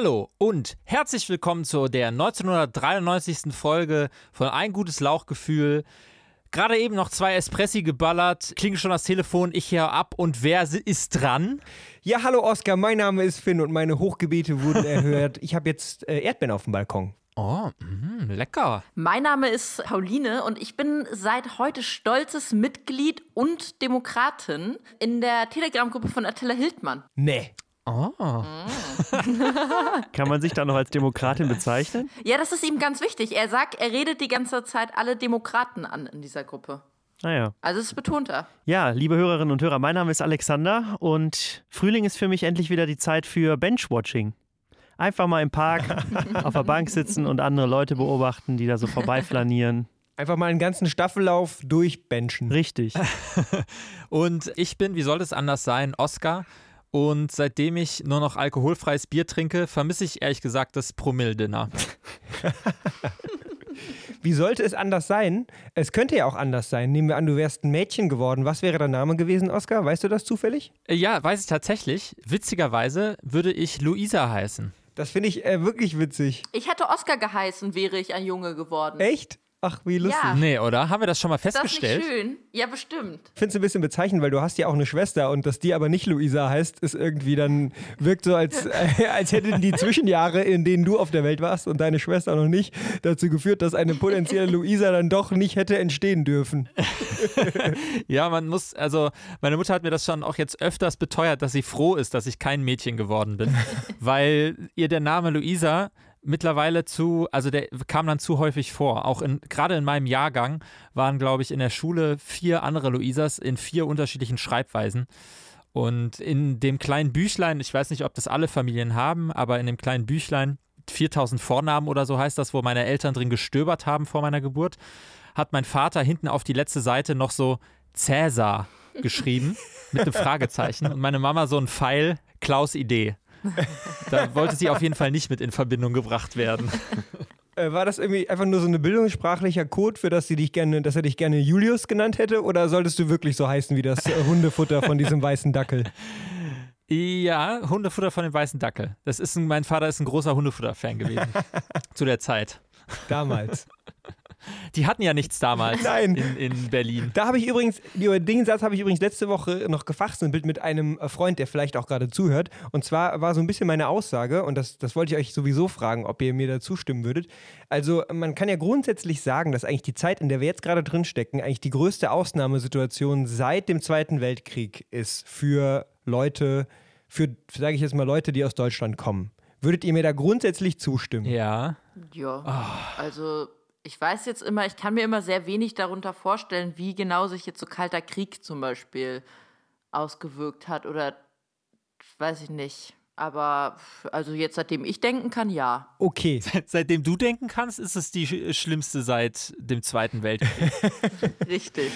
Hallo und herzlich willkommen zu der 1993. Folge von Ein gutes Lauchgefühl. Gerade eben noch zwei Espressi geballert, klingt schon das Telefon, ich hier ab und wer ist dran? Ja, hallo Oskar, mein Name ist Finn und meine Hochgebete wurden erhört. Ich habe jetzt äh, Erdbeeren auf dem Balkon. Oh, mh, lecker. Mein Name ist Pauline und ich bin seit heute stolzes Mitglied und Demokratin in der Telegram-Gruppe von Attila Hildmann. Nee. Oh. Kann man sich da noch als Demokratin bezeichnen? Ja, das ist ihm ganz wichtig. Er sagt, er redet die ganze Zeit alle Demokraten an in dieser Gruppe. Naja. Also das betont er. Ja, liebe Hörerinnen und Hörer, mein Name ist Alexander und Frühling ist für mich endlich wieder die Zeit für Benchwatching. Einfach mal im Park auf der Bank sitzen und andere Leute beobachten, die da so vorbeiflanieren. Einfach mal einen ganzen Staffellauf durchbenchen. Richtig. Und ich bin, wie soll es anders sein, Oscar. Und seitdem ich nur noch alkoholfreies Bier trinke, vermisse ich ehrlich gesagt das Promille-Dinner. Wie sollte es anders sein? Es könnte ja auch anders sein. Nehmen wir an, du wärst ein Mädchen geworden. Was wäre dein Name gewesen, Oskar? Weißt du das zufällig? Äh, Ja, weiß ich tatsächlich. Witzigerweise würde ich Luisa heißen. Das finde ich äh, wirklich witzig. Ich hätte Oscar geheißen, wäre ich ein Junge geworden. Echt? Ach, wie lustig. Ja. Nee, oder? Haben wir das schon mal Ist das nicht festgestellt? schön? Ja, bestimmt. Ich finde es ein bisschen bezeichnend, weil du hast ja auch eine Schwester und dass die aber nicht Luisa heißt, ist irgendwie dann, wirkt so, als, äh, als hätten die Zwischenjahre, in denen du auf der Welt warst und deine Schwester noch nicht, dazu geführt, dass eine potenzielle Luisa dann doch nicht hätte entstehen dürfen. Ja, man muss, also meine Mutter hat mir das schon auch jetzt öfters beteuert, dass sie froh ist, dass ich kein Mädchen geworden bin, weil ihr der Name Luisa mittlerweile zu, also der kam dann zu häufig vor. Auch in, gerade in meinem Jahrgang waren, glaube ich, in der Schule vier andere Luisas in vier unterschiedlichen Schreibweisen. Und in dem kleinen Büchlein, ich weiß nicht, ob das alle Familien haben, aber in dem kleinen Büchlein, 4000 Vornamen oder so heißt das, wo meine Eltern drin gestöbert haben vor meiner Geburt, hat mein Vater hinten auf die letzte Seite noch so Cäsar geschrieben mit einem Fragezeichen und meine Mama so ein Pfeil, Klaus Idee. Da wollte sie auf jeden Fall nicht mit in Verbindung gebracht werden. Äh, war das irgendwie einfach nur so ein bildungssprachlicher Code, für das sie dich gerne, dass er dich gerne Julius genannt hätte? Oder solltest du wirklich so heißen wie das äh, Hundefutter von diesem weißen Dackel? Ja, Hundefutter von dem weißen Dackel. Das ist ein, mein Vater ist ein großer Hundefutter-Fan gewesen. zu der Zeit. Damals. Die hatten ja nichts damals Nein. In, in Berlin. Da habe ich übrigens, über den Satz habe ich übrigens letzte Woche noch gefachsimpelt mit einem äh, Freund, der vielleicht auch gerade zuhört. Und zwar war so ein bisschen meine Aussage, und das, das wollte ich euch sowieso fragen, ob ihr mir da zustimmen würdet. Also, man kann ja grundsätzlich sagen, dass eigentlich die Zeit, in der wir jetzt gerade drinstecken, eigentlich die größte Ausnahmesituation seit dem Zweiten Weltkrieg ist für Leute, für, sage ich jetzt mal, Leute, die aus Deutschland kommen. Würdet ihr mir da grundsätzlich zustimmen? Ja. Ja. Also, ich weiß jetzt immer, ich kann mir immer sehr wenig darunter vorstellen, wie genau sich jetzt so Kalter Krieg zum Beispiel ausgewirkt hat oder weiß ich nicht. Aber also jetzt, seitdem ich denken kann, ja. Okay. Seitdem du denken kannst, ist es die sch- schlimmste seit dem Zweiten Weltkrieg. Richtig.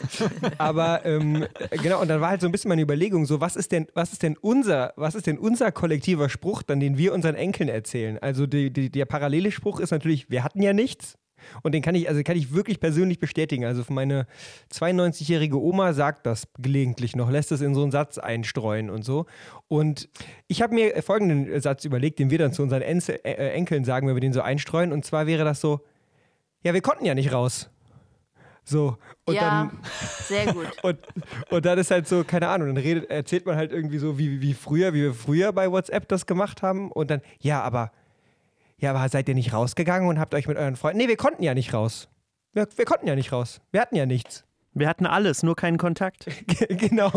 Aber ähm, genau, und dann war halt so ein bisschen meine Überlegung, so was ist denn, was ist denn unser, was ist denn unser kollektiver Spruch, dann den wir unseren Enkeln erzählen? Also die, die, der parallele Spruch ist natürlich, wir hatten ja nichts. Und den kann ich, also kann ich wirklich persönlich bestätigen. Also meine 92-jährige Oma sagt das gelegentlich noch, lässt es in so einen Satz einstreuen und so. Und ich habe mir folgenden Satz überlegt, den wir dann zu unseren Enzel, äh, Enkeln sagen, wenn wir den so einstreuen. Und zwar wäre das so, ja, wir konnten ja nicht raus. So. Und ja, dann sehr gut. und, und dann ist halt so, keine Ahnung, dann redet, erzählt man halt irgendwie so, wie, wie früher, wie wir früher bei WhatsApp das gemacht haben. Und dann, ja, aber, ja, aber seid ihr nicht rausgegangen und habt euch mit euren Freunden. Nee, wir konnten ja nicht raus. Wir, wir konnten ja nicht raus. Wir hatten ja nichts. Wir hatten alles, nur keinen Kontakt. genau.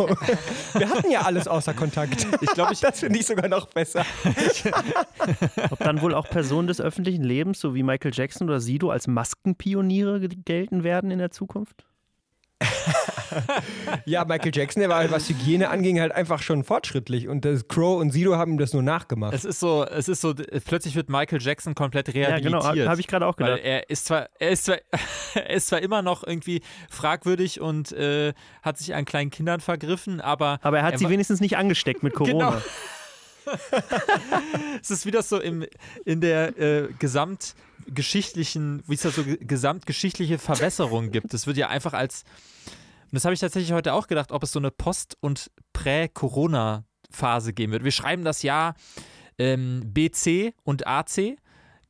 Wir hatten ja alles außer Kontakt. Ich glaube, ich, Das finde ich sogar noch besser. Ob dann wohl auch Personen des öffentlichen Lebens, so wie Michael Jackson oder Sido, als Maskenpioniere ge- gelten werden in der Zukunft? Ja, Michael Jackson, der war, halt, was Hygiene anging, halt einfach schon fortschrittlich. Und das Crow und Sido haben ihm das nur nachgemacht. es ist so, es ist so, plötzlich wird Michael Jackson komplett Ja, rehabilitiert. genau, habe ich gerade auch Weil gedacht. er ist zwar, er ist zwar, er ist zwar immer noch irgendwie fragwürdig und äh, hat sich an kleinen Kindern vergriffen, aber Aber er hat sie war- wenigstens nicht angesteckt mit Corona. Genau. es ist wie das so im, in der äh, gesamtgeschichtlichen, wie es da so ge- gesamtgeschichtliche Verbesserung gibt. Das wird ja einfach als, und das habe ich tatsächlich heute auch gedacht, ob es so eine Post- und Prä-Corona-Phase geben wird. Wir schreiben das Jahr ähm, BC und AC.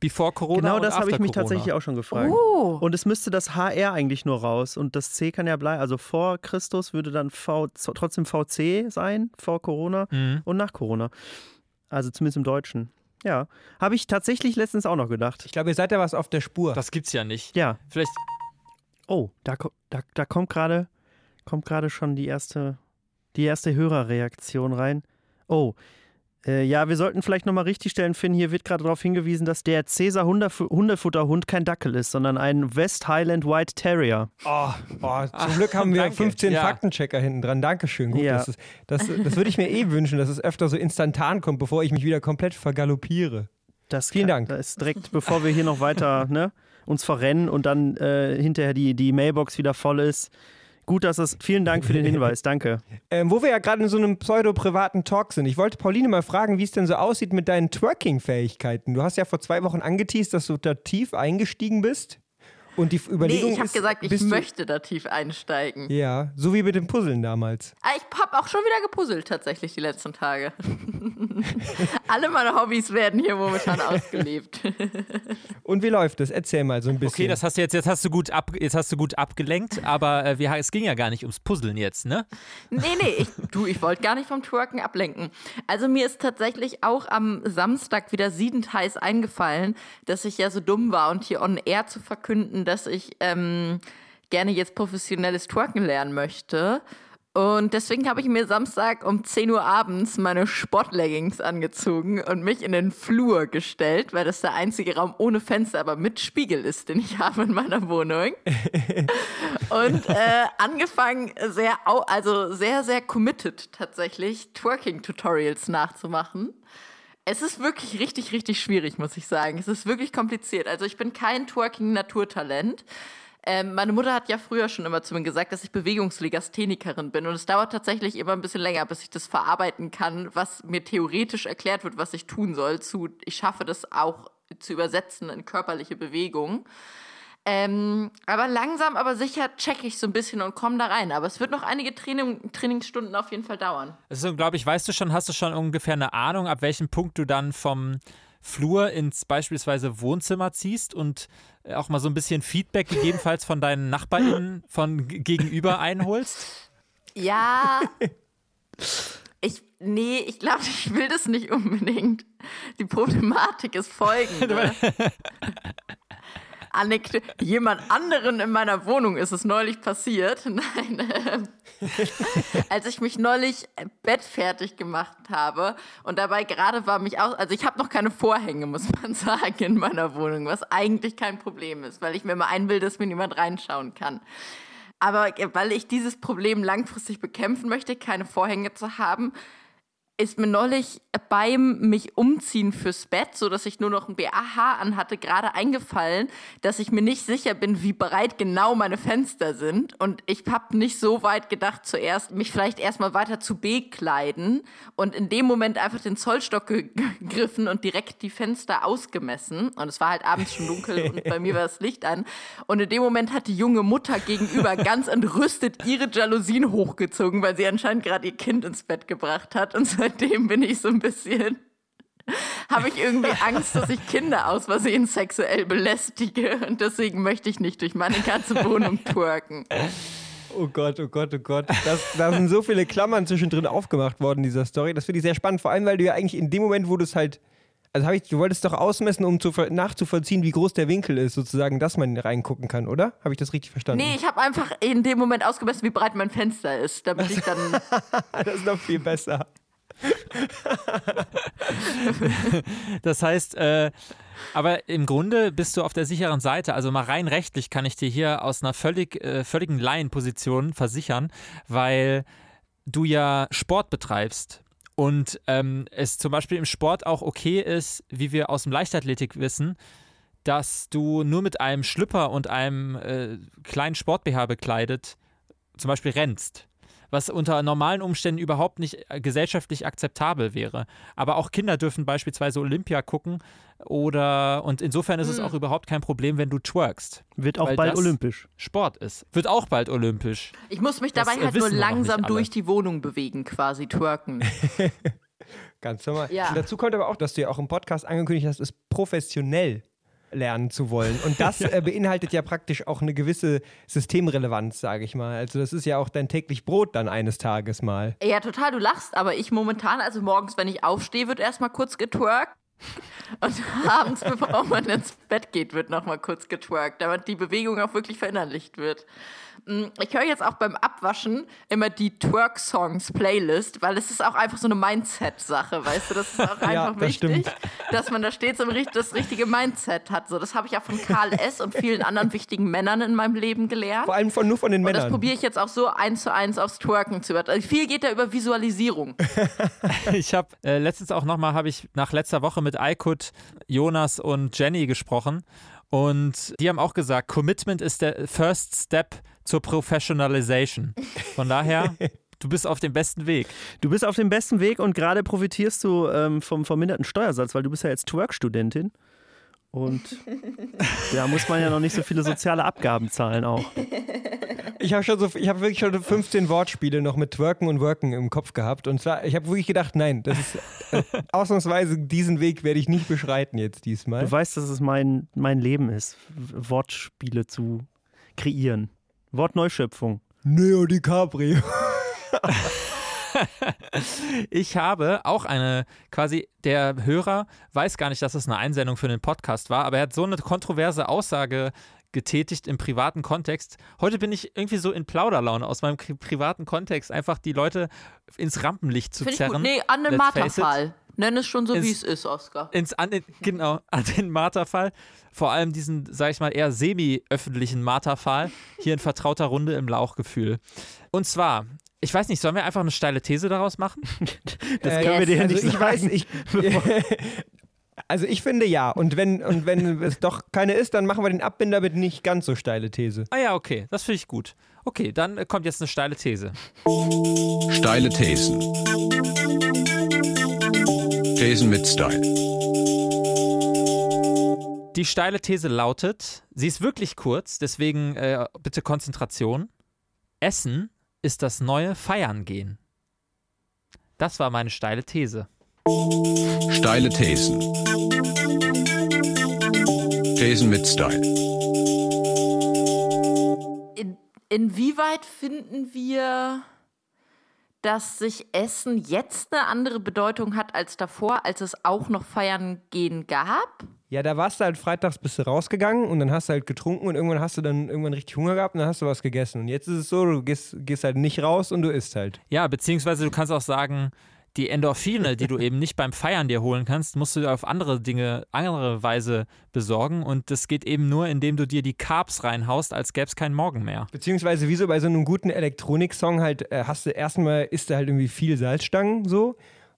Before Corona Genau das habe ich mich Corona. tatsächlich auch schon gefragt. Oh. Und es müsste das HR eigentlich nur raus und das C kann ja bleiben. Also vor Christus würde dann v, trotzdem VC sein, vor Corona Mhm. und nach Corona. Also zumindest im Deutschen. Ja, habe ich tatsächlich letztens auch noch gedacht. Ich glaube, ihr seid da was auf der Spur. Das gibt's ja nicht. Ja, Vielleicht oh, da, da, da kommt gerade kommt gerade schon die erste, die erste Hörerreaktion rein. Oh, äh, ja, wir sollten vielleicht nochmal richtigstellen, Finn, hier wird gerade darauf hingewiesen, dass der Cäsar Hundefu- Hundefutterhund kein Dackel ist, sondern ein West Highland White Terrier. Oh, oh, zum Glück haben wir danke. 15 Ja. Faktenchecker hinten dran. Dankeschön. Gut, Ja. das, ist, das, das würde ich mir eh wünschen, dass es öfter so instantan kommt, bevor ich mich wieder komplett vergaloppiere. Das Vielen kann, Dank. Das ist direkt, bevor wir hier noch weiter ne, uns verrennen und dann äh, hinterher die, die Mailbox wieder voll ist. Gut, dass das. Vielen Dank für den Hinweis, danke. Ähm, wo wir ja gerade in so einem pseudo-privaten Talk sind. Ich wollte Pauline mal fragen, wie es denn so aussieht mit deinen Twerking-Fähigkeiten. Du hast ja vor zwei Wochen angeteased, dass du da tief eingestiegen bist. Und die F- Nee, Überlegung ich habe gesagt, ich möchte da tief einsteigen. Ja, so wie mit dem Puzzeln damals. Ah, Ich habe auch schon wieder gepuzzelt tatsächlich die letzten Tage. Alle meine Hobbys werden hier momentan ausgelebt. Und wie läuft das? Erzähl mal so ein bisschen. Okay, das hast du jetzt, jetzt hast du gut ab, jetzt hast du gut abgelenkt, aber äh, wir, es ging ja gar nicht ums Puzzeln jetzt, ne? Nee, nee, ich, du, ich wollte gar nicht vom Twerken ablenken. Also mir ist tatsächlich auch am Samstag wieder siedend heiß eingefallen, dass ich ja so dumm war und hier on air zu verkünden, dass ich ähm, gerne jetzt professionelles Twerken lernen möchte. Und deswegen habe ich mir Samstag um 10 Uhr abends meine Sportleggings angezogen und mich in den Flur gestellt, weil das der einzige Raum ohne Fenster, aber mit Spiegel ist, den ich habe in meiner Wohnung. Und äh, angefangen, sehr, also sehr, sehr committed tatsächlich, Twerking-Tutorials nachzumachen. Es ist wirklich richtig, richtig schwierig, muss ich sagen. Es ist wirklich kompliziert. Also ich bin kein Twerking-Naturtalent. Ähm, meine Mutter hat ja früher schon immer zu mir gesagt, dass ich Bewegungslegasthenikerin bin. Und es dauert tatsächlich immer ein bisschen länger, bis ich das verarbeiten kann, was mir theoretisch erklärt wird, was ich tun soll. Zu, ich schaffe das auch zu übersetzen in körperliche Bewegung. Ähm, aber langsam, aber sicher checke ich so ein bisschen und komme da rein. Aber es wird noch einige Training, Trainingsstunden auf jeden Fall dauern. Also, glaube ich, weißt du schon, hast du schon ungefähr eine Ahnung, ab welchem Punkt du dann vom Flur ins beispielsweise Wohnzimmer ziehst und äh, auch mal so ein bisschen Feedback gegebenenfalls von deinen NachbarInnen von gegenüber einholst? Ja. Ich, nee, ich glaube, ich will das nicht unbedingt. Die Problematik ist folgende. Anekdote. Jemand anderen in meiner Wohnung ist es neulich passiert. Nein. ähm, als ich mich neulich bettfertig gemacht habe und dabei gerade war mich auch, also ich habe noch keine Vorhänge, muss man sagen, in meiner Wohnung, was eigentlich kein Problem ist, weil ich mir mal einbilde, dass mir niemand reinschauen kann. Aber weil ich dieses Problem langfristig bekämpfen möchte, keine Vorhänge zu haben, ist mir neulich beim mich umziehen fürs Bett, so dass ich nur noch ein BAH anhatte, gerade eingefallen, dass ich mir nicht sicher bin, wie breit genau meine Fenster sind. Und ich habe nicht so weit gedacht, zuerst mich vielleicht erstmal weiter zu bekleiden und in dem Moment einfach den Zollstock ge- gegriffen und direkt die Fenster ausgemessen. Und es war halt abends schon dunkel und bei mir war das Licht an. Und in dem Moment hat die junge Mutter gegenüber ganz entrüstet ihre Jalousien hochgezogen, weil sie anscheinend gerade ihr Kind ins Bett gebracht hat. Und seitdem bin ich so ein bisschen habe ich irgendwie Angst, dass ich Kinder aus Versehen sexuell belästige und deswegen möchte ich nicht durch meine ganze Wohnung twerken. Oh Gott, oh Gott, oh Gott. Das, da sind so viele Klammern zwischendrin aufgemacht worden in dieser Story. Das finde ich sehr spannend, vor allem, weil du ja eigentlich in dem Moment, wo du es halt. Also ich, du wolltest doch ausmessen, um zu, nachzuvollziehen, wie groß der Winkel ist, sozusagen, dass man reingucken kann, oder? Habe ich das richtig verstanden? Nee, ich habe einfach in dem Moment ausgemessen, wie breit mein Fenster ist, damit ich dann. das ist noch viel besser. Das heißt, äh, aber im Grunde bist du auf der sicheren Seite. Also mal rein rechtlich kann ich dir hier aus einer völlig, äh, völligen Laienposition versichern, weil du ja Sport betreibst und ähm, es zum Beispiel im Sport auch okay ist, wie wir aus dem Leichtathletik wissen, dass du nur mit einem Schlüpper und einem äh, kleinen Sport-BH bekleidet zum Beispiel rennst. Was unter normalen Umständen überhaupt nicht äh, gesellschaftlich akzeptabel wäre. Aber auch Kinder dürfen beispielsweise Olympia gucken oder und insofern ist es auch überhaupt kein Problem, wenn du twerkst. Wird auch Weil bald das- olympisch. Sport ist. Wird auch bald olympisch. Ich muss mich Das, dabei äh, halt nur langsam durch die Wohnung bewegen, quasi twerken. Ganz normal. Ja. Dazu kommt aber auch, dass du ja auch im Podcast angekündigt hast, es professionell lernen zu wollen. Und das äh, beinhaltet ja praktisch auch eine gewisse Systemrelevanz, sage ich mal. Also das ist ja auch dein täglich Brot dann eines Tages mal. Ja, total, du lachst, aber ich momentan, also morgens, wenn ich aufstehe, wird erstmal kurz getwerkt. Und abends, bevor man ins Bett geht, wird nochmal kurz getwerkt, damit die Bewegung auch wirklich verinnerlicht wird. Mm, Ich höre jetzt auch beim Abwaschen immer die Twerk-Songs-Playlist, weil es ist auch einfach so eine Mindset-Sache, weißt du? Das ist auch Ja, einfach das wichtig, stimmt. Dass man da stets im das richtige Mindset hat. So, das habe ich auch von Karl S. und vielen anderen wichtigen Männern in meinem Leben gelernt. Vor allem von, nur von den Und das Männern. probiere ich jetzt auch so eins zu eins aufs Twerken zu übertragen. Also viel geht da über Visualisierung. Ich habe äh, letztens auch nochmal, habe ich nach letzter Woche mit Aykut, Jonas und Jenny gesprochen. Und die haben auch gesagt, Commitment ist der First Step zur Professionalization. Von daher, du bist auf dem besten Weg. Du bist auf dem besten Weg und gerade profitierst du ähm, vom verminderten Steuersatz, weil du bist ja jetzt Twerk-Studentin. Und da muss man ja noch nicht so viele soziale Abgaben zahlen auch. Ich habe schon so, ich habe wirklich schon 15 Wortspiele noch mit Twerken und Worken im Kopf gehabt. Und zwar, ich habe wirklich gedacht, nein, das ist äh, ausnahmsweise diesen Weg werde ich nicht beschreiten jetzt diesmal. Du weißt, dass es mein, mein Leben ist, Wortspiele zu kreieren. Wortneuschöpfung. Neo DiCaprio. Ich habe auch eine, quasi der Hörer weiß gar nicht, dass es eine Einsendung für einen Podcast war, aber er hat so eine kontroverse Aussage getätigt im privaten Kontext. Heute bin ich irgendwie so in Plauderlaune aus meinem pri- privaten Kontext, einfach die Leute ins Rampenlicht zu Finde ich zerren. gut. Nee, an den. Marterfall. Nenn es schon so, wie es ist, Oscar. ins an den, genau, an den Marterfall. Vor allem diesen, sag ich mal, eher semi-öffentlichen Marterfall. Hier in vertrauter Runde im Lauchgefühl. Und zwar, ich weiß nicht, sollen wir einfach eine steile These daraus machen? Das Äh, können wir dir ja also nicht ich sagen. weiß, ich, also ich finde ja. Und wenn, und wenn es doch keine ist, dann machen wir den Abbinder mit nicht ganz so steile These. Ah ja, okay, das finde ich gut. Okay, dann äh, kommt jetzt eine steile These. Steile Thesen. Thesen mit Style. Die steile These lautet, sie ist wirklich kurz, deswegen äh, bitte Konzentration. Essen ist das neue Feiern gehen. Das war meine steile These. Steile Thesen. Thesen mit Style. In, inwieweit finden wir, dass sich Essen jetzt eine andere Bedeutung hat als davor, als es auch noch feiern gehen gab? Ja, da warst du halt freitags bist du rausgegangen und dann hast du halt getrunken und irgendwann hast du dann irgendwann richtig Hunger gehabt und dann hast du was gegessen. Und jetzt ist es so, du gehst, gehst halt nicht raus und du isst halt. Ja, beziehungsweise du kannst auch sagen, die Endorphine, die du eben nicht beim Feiern dir holen kannst, musst du dir auf andere Dinge, andere Weise besorgen. Und das geht eben nur, indem du dir die Carbs reinhaust, als gäbe es keinen Morgen mehr. Beziehungsweise wie so bei so einem guten Elektronik-Song halt, äh, hast du erstmal, isst du halt irgendwie viel Salzstangen so,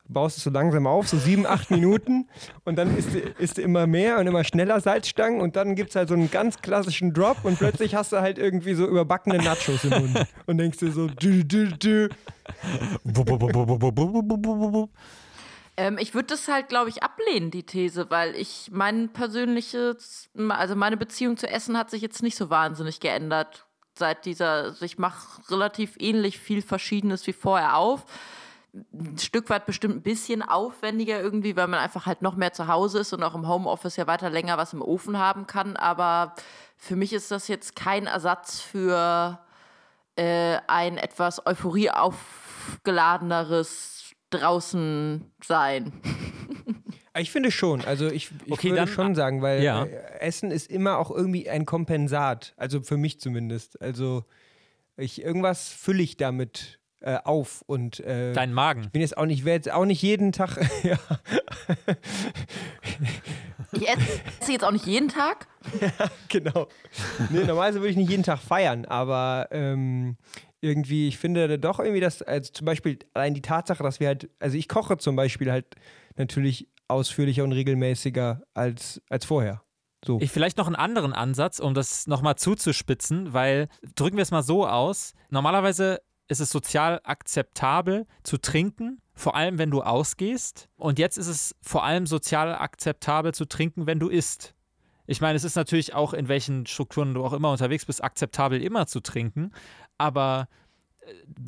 baust es so langsam auf, so sieben, acht Minuten und dann isst du, isst immer mehr und immer schneller Salzstangen und dann gibt es halt so einen ganz klassischen Drop und plötzlich hast du halt irgendwie so überbackene Nachos im Mund und denkst dir so, dü, dü, dü. Ähm, ich würde das halt, glaube ich, ablehnen, die These, weil ich mein persönliches, also meine Beziehung zu Essen hat sich jetzt nicht so wahnsinnig geändert. Seit dieser, also ich mache relativ ähnlich viel Verschiedenes wie vorher auf. Ein Stück weit bestimmt ein bisschen aufwendiger irgendwie, weil man einfach halt noch mehr zu Hause ist und auch im Homeoffice ja weiter länger was im Ofen haben kann. Aber für mich ist das jetzt kein Ersatz für äh, ein etwas Euphorie aufgeladeneres draußen sein. Ich finde schon, also ich, ich Okay, würde dann- schon sagen, weil Ja. äh, Essen ist immer auch irgendwie ein Kompensat, also für mich zumindest. Also ich, irgendwas fülle ich damit äh, auf und äh, Dein Magen. bin jetzt auch nicht, werde jetzt auch nicht jeden Tag, ja, Ich esse jetzt auch nicht jeden Tag. genau. Nee, normalerweise würde ich nicht jeden Tag feiern, aber ähm, irgendwie, ich finde doch irgendwie, dass, also zum Beispiel allein die Tatsache, dass wir halt, also ich koche zum Beispiel halt natürlich ausführlicher und regelmäßiger als, als vorher. So. Ich vielleicht noch einen anderen Ansatz, um das nochmal zuzuspitzen, weil drücken wir es mal so aus. Normalerweise ist es sozial akzeptabel zu trinken, vor allem wenn du ausgehst. Und jetzt ist es vor allem sozial akzeptabel zu trinken, wenn du isst. Ich meine, es ist natürlich auch, in welchen Strukturen du auch immer unterwegs bist, akzeptabel immer zu trinken. Aber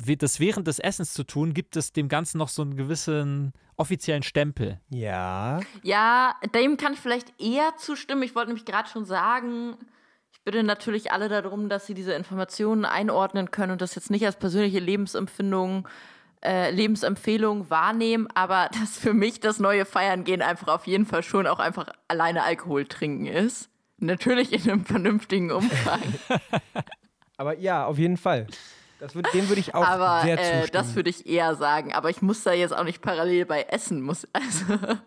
äh, das während des Essens zu tun, gibt es dem Ganzen noch so einen gewissen offiziellen Stempel. Ja. Ja, dem kann ich vielleicht eher zustimmen. Ich wollte nämlich gerade schon sagen, bitte natürlich alle darum, dass sie diese Informationen einordnen können und das jetzt nicht als persönliche Lebensempfindung, äh, Lebensempfehlung wahrnehmen, aber dass für mich das neue Feiern gehen einfach auf jeden Fall schon auch einfach alleine Alkohol trinken ist. Natürlich in einem vernünftigen Umfang. Aber ja, auf jeden Fall. Das würd, dem würde ich auch aber sehr äh, zustimmen. das würde ich eher sagen. Aber ich muss da jetzt auch nicht parallel bei Essen. Muss, also,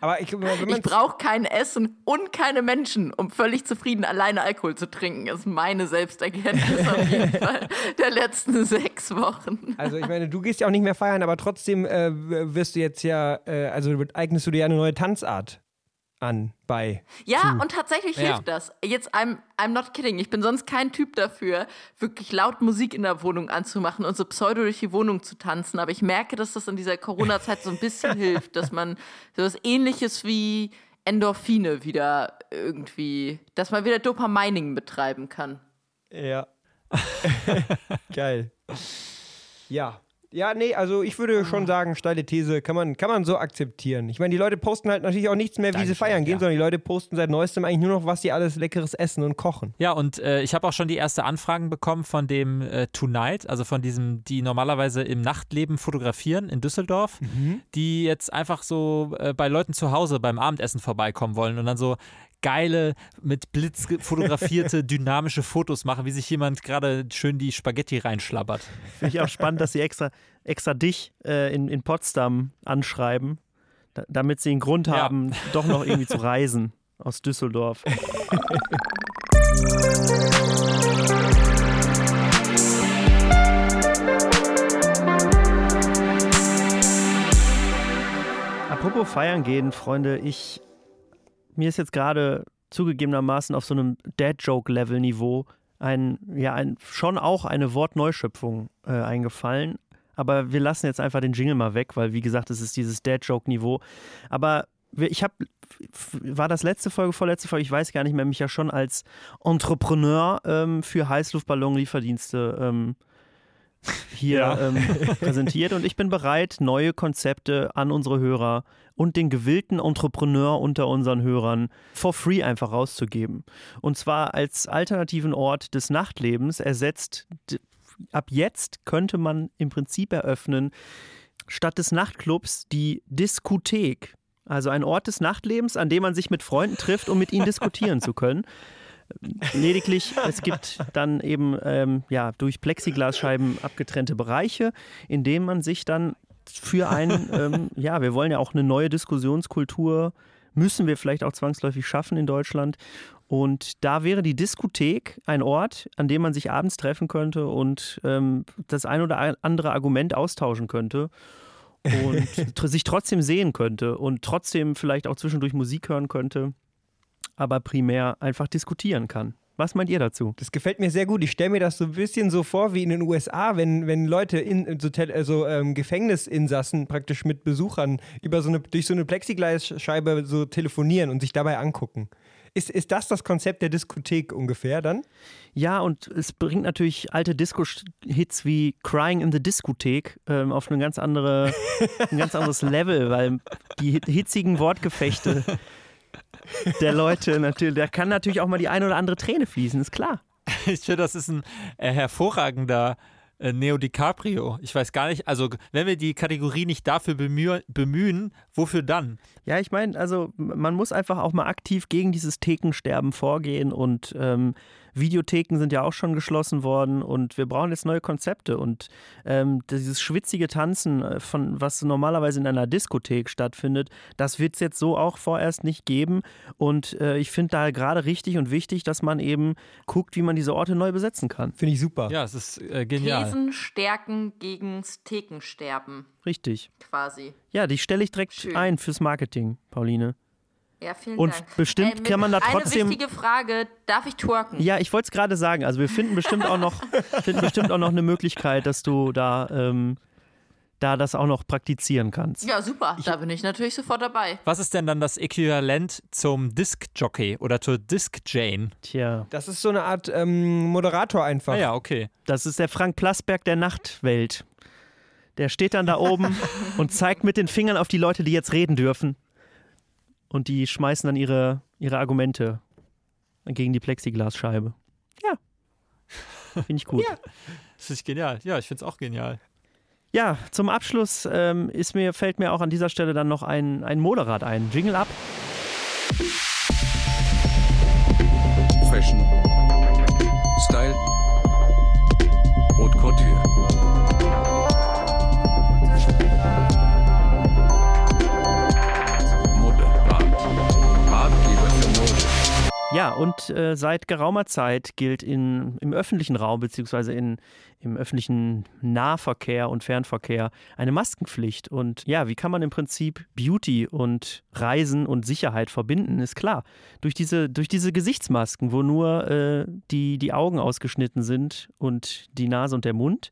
Aber ich, ich brauche kein Essen und keine Menschen, um völlig zufrieden alleine Alkohol zu trinken. Ist meine Selbsterkenntnis auf jeden Fall der letzten sechs Wochen. Also ich meine, du gehst ja auch nicht mehr feiern, aber trotzdem äh, wirst du jetzt ja, äh, also eignest du dir ja eine neue Tanzart an bei. Ja, zu. und tatsächlich Ja. hilft das. Jetzt, I'm, I'm not kidding. Ich bin sonst kein Typ dafür, wirklich laut Musik in der Wohnung anzumachen und so pseudo durch die Wohnung zu tanzen. Aber ich merke, dass das in dieser Corona-Zeit so ein bisschen hilft, dass man so was ähnliches wie Endorphine wieder irgendwie, dass man wieder Dopamining betreiben kann. Ja. Geil. Ja. Ja, nee, also ich würde schon sagen, steile These kann man, kann man so akzeptieren. Ich meine, die Leute posten halt natürlich auch nichts mehr, wie sie Dankeschön, feiern gehen, ja. sondern die Leute posten seit neuestem eigentlich nur noch, was sie alles Leckeres essen und kochen. Ja, und äh, ich habe auch schon die erste Anfragen bekommen von dem äh, Tonight, also von diesem, die normalerweise im Nachtleben fotografieren in Düsseldorf, die jetzt einfach so äh, bei Leuten zu Hause beim Abendessen vorbeikommen wollen und dann so geile, mit Blitz fotografierte, dynamische Fotos machen, wie sich jemand gerade schön die Spaghetti reinschlabbert. Finde ich auch spannend, dass sie extra, extra dich äh, in, in Potsdam anschreiben, da, damit sie einen Grund Ja. haben, doch noch irgendwie zu reisen aus Düsseldorf. Apropos feiern gehen, Freunde, ich mir ist jetzt gerade zugegebenermaßen auf so einem Dad-Joke-Level-Niveau ein, ja, ein, schon auch eine Wortneuschöpfung äh, eingefallen. Aber wir lassen jetzt einfach den Jingle mal weg, weil wie gesagt, es ist dieses Dad-Joke-Niveau. Aber ich habe, war das letzte Folge, vorletzte Folge, ich weiß gar nicht mehr, mich ja schon als Entrepreneur ähm, für Heißluftballon-Lieferdienste ähm, hier Ja. ähm, präsentiert und ich bin bereit, neue Konzepte an unsere Hörer und den gewillten Entrepreneur unter unseren Hörern for free einfach rauszugeben. Und zwar als alternativen Ort des Nachtlebens ersetzt, ab jetzt könnte man im Prinzip eröffnen, statt des Nachtclubs die Diskothek. Also ein Ort des Nachtlebens, an dem man sich mit Freunden trifft, um mit ihnen diskutieren zu können. Lediglich, es gibt dann eben ähm, ja, durch Plexiglasscheiben abgetrennte Bereiche, in denen man sich dann für ein, ähm, ja, wir wollen ja auch eine neue Diskussionskultur, müssen wir vielleicht auch zwangsläufig schaffen in Deutschland. Und da wäre die Diskothek ein Ort, an dem man sich abends treffen könnte und ähm, das ein oder andere Argument austauschen könnte und sich trotzdem sehen könnte und trotzdem vielleicht auch zwischendurch Musik hören könnte, aber primär einfach diskutieren kann. Was meint ihr dazu? Das gefällt mir sehr gut. Ich stelle mir das so ein bisschen so vor wie in den USA, wenn, wenn Leute in so, also, ähm, Gefängnisinsassen praktisch mit Besuchern über so eine, durch so eine Plexiglasscheibe so telefonieren und sich dabei angucken. Ist, ist das das Konzept der Diskothek ungefähr dann? Ja, und es bringt natürlich alte Disco-Hits wie Crying in the Diskothek ähm, auf eine ganz andere, ein ganz anderes Level, weil die hit- hitzigen Wortgefechte der Leute natürlich, da kann natürlich auch mal die eine oder andere Träne fließen, ist klar. Ich finde, das ist ein äh, hervorragender äh, Neo DiCaprio. Ich weiß gar nicht, also wenn wir die Kategorie nicht dafür bemühen, bemühen wofür dann? Ja, ich meine, also man muss einfach auch mal aktiv gegen dieses Thekensterben vorgehen und ähm, Videotheken sind ja auch schon geschlossen worden und wir brauchen jetzt neue Konzepte und ähm, dieses schwitzige Tanzen, äh, von was normalerweise in einer Diskothek stattfindet, das wird es jetzt so auch vorerst nicht geben und äh, ich finde da gerade richtig und wichtig, dass man eben guckt, wie man diese Orte neu besetzen kann. Finde ich super. Ja, es ist äh, genial. Thesen stärken gegen Thekensterben Richtig. quasi. Ja, die stelle ich direkt Schön. ein fürs Marketing, Pauline. Ja, vielen Und Dank. bestimmt kann man da trotzdem- Eine wichtige Frage, darf ich twerken? Ja, ich wollte es gerade sagen. Also wir finden bestimmt auch noch, finden bestimmt auch noch eine Möglichkeit, dass du da ähm, da das auch noch praktizieren kannst. Ja, super. Da bin ich natürlich sofort dabei. Was ist denn dann das Äquivalent zum Disc-Jockey oder zur Disc-Jane? Tja, Das ist so eine Art ähm, Moderator einfach. Ah ja, okay. das ist der Frank Plasberg der Nachtwelt. Der steht dann da oben und zeigt mit den Fingern auf die Leute, die jetzt reden dürfen. Und die schmeißen dann ihre, ihre Argumente gegen die Plexiglasscheibe. Ja. Finde ich gut. Ja. Das ist genial. Ja, ich finde es auch genial. Ja, zum Abschluss ähm, ist mir, fällt mir auch an dieser Stelle dann noch ein, ein Moderat ein. Jingle ab. Fashion. Style. Ja, und äh, seit geraumer Zeit gilt in, im öffentlichen Raum beziehungsweise in, im öffentlichen Nahverkehr und Fernverkehr eine Maskenpflicht. Und ja, wie kann man im Prinzip Beauty und Reisen und Sicherheit verbinden, ist klar. Durch diese, durch diese Gesichtsmasken, wo nur äh, die, die Augen ausgeschnitten sind und die Nase und der Mund.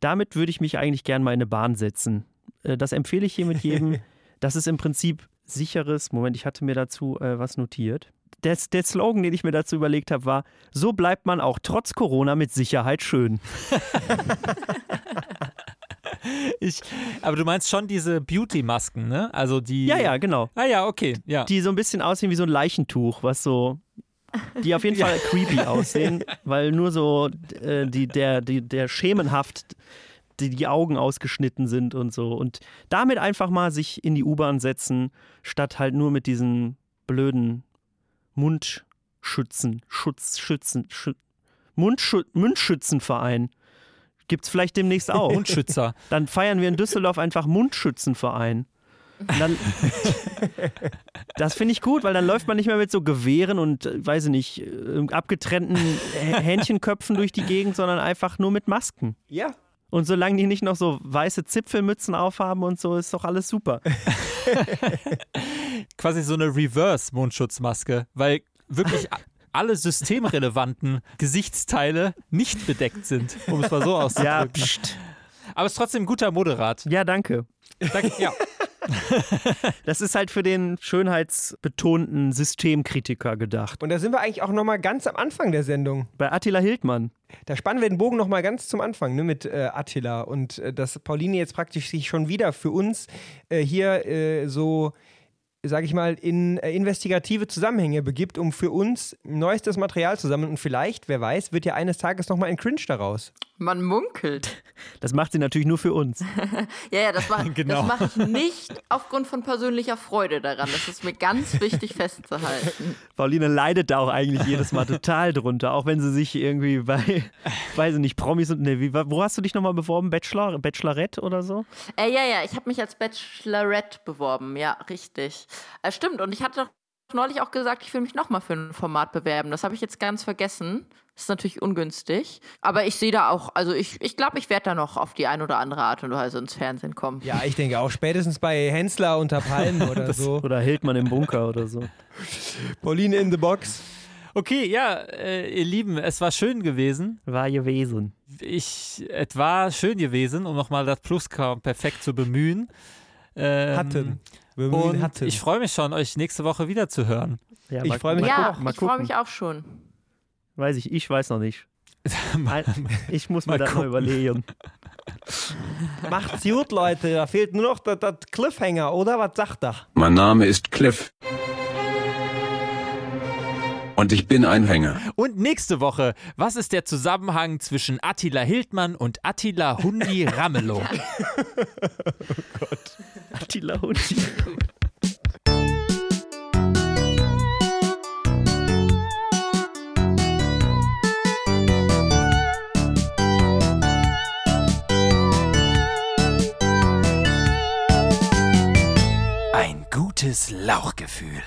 Damit würde ich mich eigentlich gern mal in eine Bahn setzen. Äh, das empfehle ich hiermit jedem. Das ist im Prinzip sicheres. Moment, ich hatte mir dazu äh, was notiert. Der, der Slogan, den ich mir dazu überlegt habe, war: So bleibt man auch trotz Corona mit Sicherheit schön. Ich, aber du meinst schon diese Beauty-Masken, ne? Also die. Ja, ja, genau. Ah ja, okay. Ja. Die so ein bisschen aussehen wie so ein Leichentuch, was so. Die auf jeden Fall creepy aussehen, weil nur so äh, die, der, die, der schemenhaft die, die Augen ausgeschnitten sind und so. Und damit einfach mal sich in die U-Bahn setzen, statt halt nur mit diesen blöden Mundschützen, Schutz, Schützen, Schü Mundschü Mundschützenverein. Gibt's vielleicht demnächst auch. Mundschützer. Dann feiern wir in Düsseldorf einfach Mundschützenverein. Und Dann, das finde ich gut, weil dann läuft man nicht mehr mit so Gewehren und, äh, weiß ich nicht, äh, abgetrennten Hä- Hähnchenköpfen durch die Gegend, sondern einfach nur mit Masken. Ja. Und solange die nicht noch so weiße Zipfelmützen aufhaben und so, ist doch alles super. Quasi so eine Reverse-Mundschutzmaske, weil wirklich alle systemrelevanten Gesichtsteile nicht bedeckt sind, um es mal so auszudrücken. Ja, pst. Aber es ist trotzdem ein guter Moderat. Ja, danke. Danke, ja. Das ist halt für den schönheitsbetonten Systemkritiker gedacht. Und da sind wir eigentlich auch nochmal ganz am Anfang der Sendung. Bei Attila Hildmann. Da spannen wir den Bogen nochmal ganz zum Anfang ne, mit äh, Attila und äh, dass Pauline jetzt praktisch sich schon wieder für uns äh, hier äh, so, sage ich mal, in äh, investigative Zusammenhänge begibt, um für uns neuestes Material zu sammeln. Und vielleicht, wer weiß, wird ja eines Tages nochmal ein Cringe daraus. Man munkelt. Das macht sie natürlich nur für uns. Ja, ja, das, war, Genau. das mache ich nicht aufgrund von persönlicher Freude daran. Das ist mir ganz wichtig festzuhalten. Pauline leidet da auch eigentlich jedes Mal total drunter, auch wenn sie sich irgendwie bei, weiß ich nicht, Promis und, ne, wie, wo hast du dich nochmal beworben? Bachelor, Bachelorette oder so? Äh, ja, ja, ich habe mich als Bachelorette beworben. Ja, richtig. Äh, stimmt. Und ich hatte doch neulich auch gesagt, ich will mich nochmal für ein Format bewerben. Das habe ich jetzt ganz vergessen. Das ist natürlich ungünstig. Aber ich sehe da auch, also ich glaube, ich, glaub, ich werde da noch auf die eine oder andere Art und Weise ins Fernsehen kommen. Ja, ich denke auch spätestens bei Hensler unter Palmen oder so. Oder Hildmann im Bunker oder so. Pauline in the Box. Okay, ja, äh, ihr Lieben, es war schön gewesen. War gewesen. Ich, es war schön gewesen, um nochmal das Plusquam perfekt zu bemühen. Ähm, Hatten. Und hatten. ich freue mich schon, euch nächste Woche wieder zu hören. Ja, Ich mal- freu mich mal Ja, gucken, mal ich freue gucken. mich auch schon. Weiß ich, ich weiß noch nicht. Mal- Ich muss mal mir das gucken. überlegen. Macht's gut, Leute. Da fehlt nur noch das, das Cliffhanger, oder? Was sagt er? Mein Name ist Cliff. Und ich bin ein Hänger. Und nächste Woche, was ist der Zusammenhang zwischen Attila Hildmann und Attila Hundi Ramelow? Attila Hundi. Ein gutes Lauchgefühl.